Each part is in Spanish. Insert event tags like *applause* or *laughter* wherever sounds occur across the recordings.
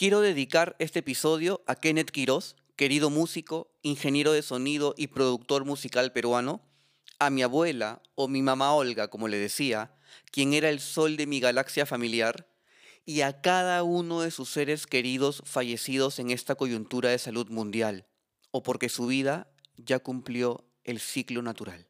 Quiero dedicar este episodio a Kenneth Quiroz, querido músico, ingeniero de sonido y productor musical peruano, a mi abuela o mi mamá Olga, como le decía, quien era el sol de mi galaxia familiar, y a cada uno de sus seres queridos fallecidos en esta coyuntura de salud mundial, o porque su vida ya cumplió el ciclo natural.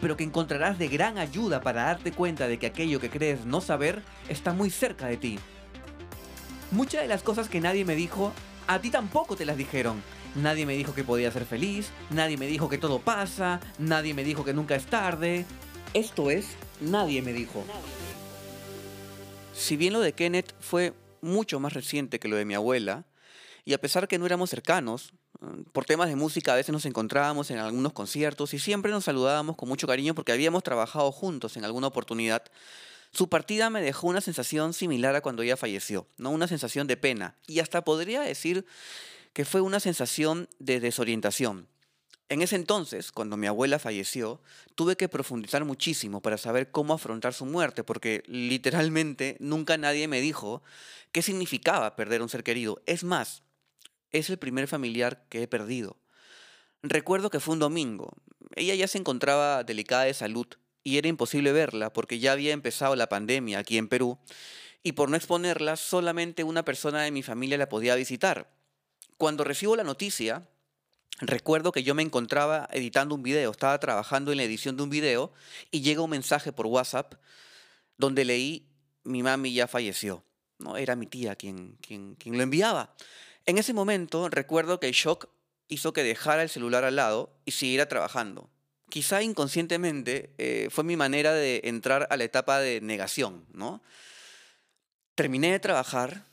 pero que encontrarás de gran ayuda para darte cuenta de que aquello que crees no saber está muy cerca de ti. Muchas de las cosas que nadie me dijo, a ti tampoco te las dijeron. Nadie me dijo que podía ser feliz, nadie me dijo que todo pasa, nadie me dijo que nunca es tarde. Esto es, nadie me dijo. Si bien lo de Kenneth fue mucho más reciente que lo de mi abuela, y a pesar que no éramos cercanos, por temas de música a veces nos encontrábamos en algunos conciertos y siempre nos saludábamos con mucho cariño porque habíamos trabajado juntos en alguna oportunidad. Su partida me dejó una sensación similar a cuando ella falleció, ¿no? Una sensación de pena y hasta podría decir que fue una sensación de desorientación. En ese entonces, cuando mi abuela falleció, tuve que profundizar muchísimo para saber cómo afrontar su muerte, porque literalmente nunca nadie me dijo qué significaba perder un ser querido. Es más, es el primer familiar que he perdido. Recuerdo que fue un domingo. Ella ya se encontraba delicada de salud y era imposible verla porque ya había empezado la pandemia aquí en Perú y por no exponerla solamente una persona de mi familia la podía visitar. Cuando recibo la noticia, recuerdo que yo me encontraba editando un video, estaba trabajando en la edición de un video y llega un mensaje por WhatsApp donde leí mi mami ya falleció. No era mi tía quien, quien, quien lo enviaba. En ese momento recuerdo que el shock hizo que dejara el celular al lado y siguiera trabajando. Quizá inconscientemente eh, fue mi manera de entrar a la etapa de negación, ¿no? Terminé de trabajar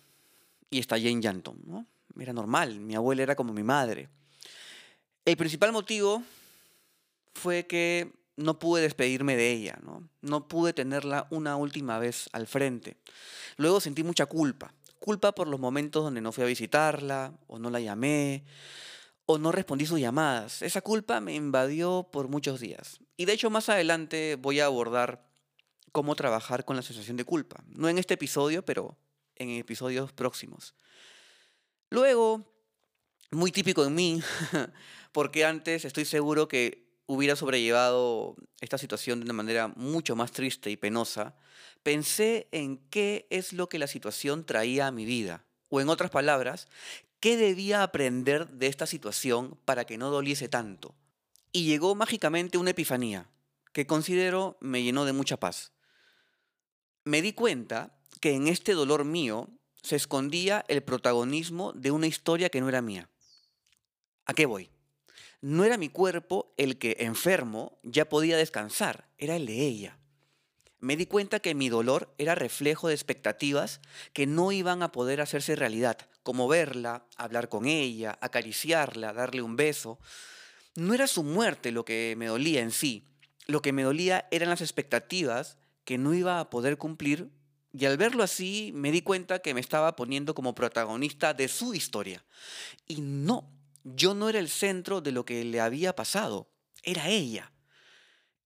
y estallé en llanto, ¿no? Era normal, mi abuela era como mi madre. El principal motivo fue que no pude despedirme de ella, ¿no? No pude tenerla una última vez al frente. Luego sentí mucha culpa culpa por los momentos donde no fui a visitarla, o no la llamé, o no respondí sus llamadas. Esa culpa me invadió por muchos días. Y de hecho más adelante voy a abordar cómo trabajar con la sensación de culpa. No en este episodio, pero en episodios próximos. Luego, muy típico en mí, *laughs* porque antes estoy seguro que hubiera sobrellevado esta situación de una manera mucho más triste y penosa, pensé en qué es lo que la situación traía a mi vida. O en otras palabras, ¿qué debía aprender de esta situación para que no doliese tanto? Y llegó mágicamente una epifanía, que considero me llenó de mucha paz. Me di cuenta que en este dolor mío se escondía el protagonismo de una historia que no era mía. ¿A qué voy? No era mi cuerpo el que, enfermo, ya podía descansar, era el de ella me di cuenta que mi dolor era reflejo de expectativas que no iban a poder hacerse realidad, como verla, hablar con ella, acariciarla, darle un beso. No era su muerte lo que me dolía en sí, lo que me dolía eran las expectativas que no iba a poder cumplir y al verlo así me di cuenta que me estaba poniendo como protagonista de su historia. Y no, yo no era el centro de lo que le había pasado, era ella.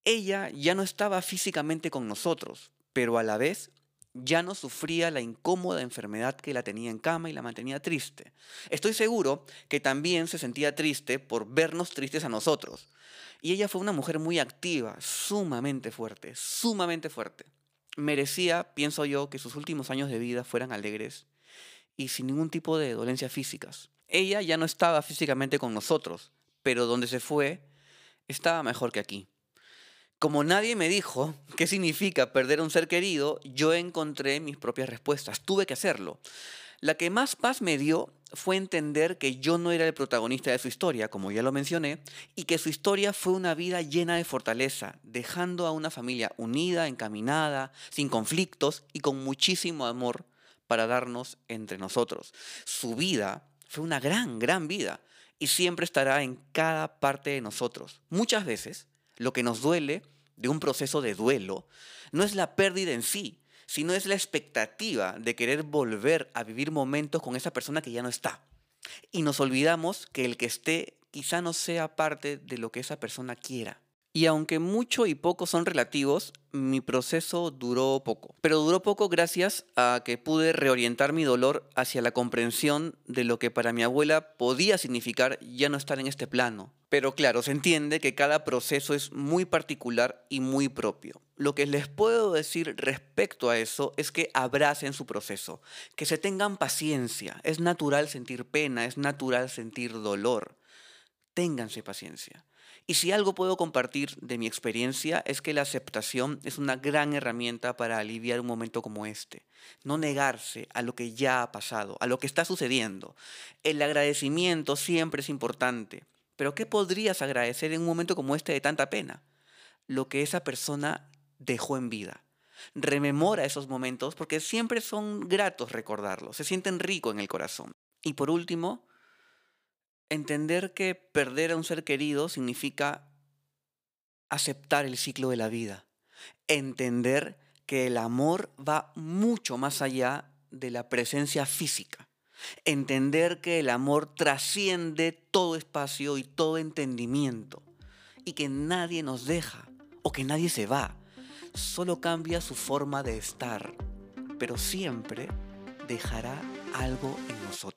Ella ya no estaba físicamente con nosotros, pero a la vez ya no sufría la incómoda enfermedad que la tenía en cama y la mantenía triste. Estoy seguro que también se sentía triste por vernos tristes a nosotros. Y ella fue una mujer muy activa, sumamente fuerte, sumamente fuerte. Merecía, pienso yo, que sus últimos años de vida fueran alegres y sin ningún tipo de dolencias físicas. Ella ya no estaba físicamente con nosotros, pero donde se fue estaba mejor que aquí. Como nadie me dijo *laughs* qué significa perder un ser querido, yo encontré mis propias respuestas. Tuve que hacerlo. La que más paz me dio fue entender que yo no era el protagonista de su historia, como ya lo mencioné, y que su historia fue una vida llena de fortaleza, dejando a una familia unida, encaminada, sin conflictos y con muchísimo amor para darnos entre nosotros. Su vida fue una gran, gran vida y siempre estará en cada parte de nosotros. Muchas veces lo que nos duele de un proceso de duelo no es la pérdida en sí, sino es la expectativa de querer volver a vivir momentos con esa persona que ya no está. Y nos olvidamos que el que esté quizá no sea parte de lo que esa persona quiera. Y aunque mucho y poco son relativos, mi proceso duró poco. Pero duró poco gracias a que pude reorientar mi dolor hacia la comprensión de lo que para mi abuela podía significar ya no estar en este plano. Pero claro, se entiende que cada proceso es muy particular y muy propio. Lo que les puedo decir respecto a eso es que abracen su proceso, que se tengan paciencia. Es natural sentir pena, es natural sentir dolor. Ténganse paciencia. Y si algo puedo compartir de mi experiencia es que la aceptación es una gran herramienta para aliviar un momento como este. No negarse a lo que ya ha pasado, a lo que está sucediendo. El agradecimiento siempre es importante. Pero ¿qué podrías agradecer en un momento como este de tanta pena? Lo que esa persona dejó en vida. Rememora esos momentos porque siempre son gratos recordarlos, se sienten ricos en el corazón. Y por último, entender que perder a un ser querido significa aceptar el ciclo de la vida. Entender que el amor va mucho más allá de la presencia física. Entender que el amor trasciende todo espacio y todo entendimiento. Y que nadie nos deja o que nadie se va. Solo cambia su forma de estar. Pero siempre dejará algo en nosotros.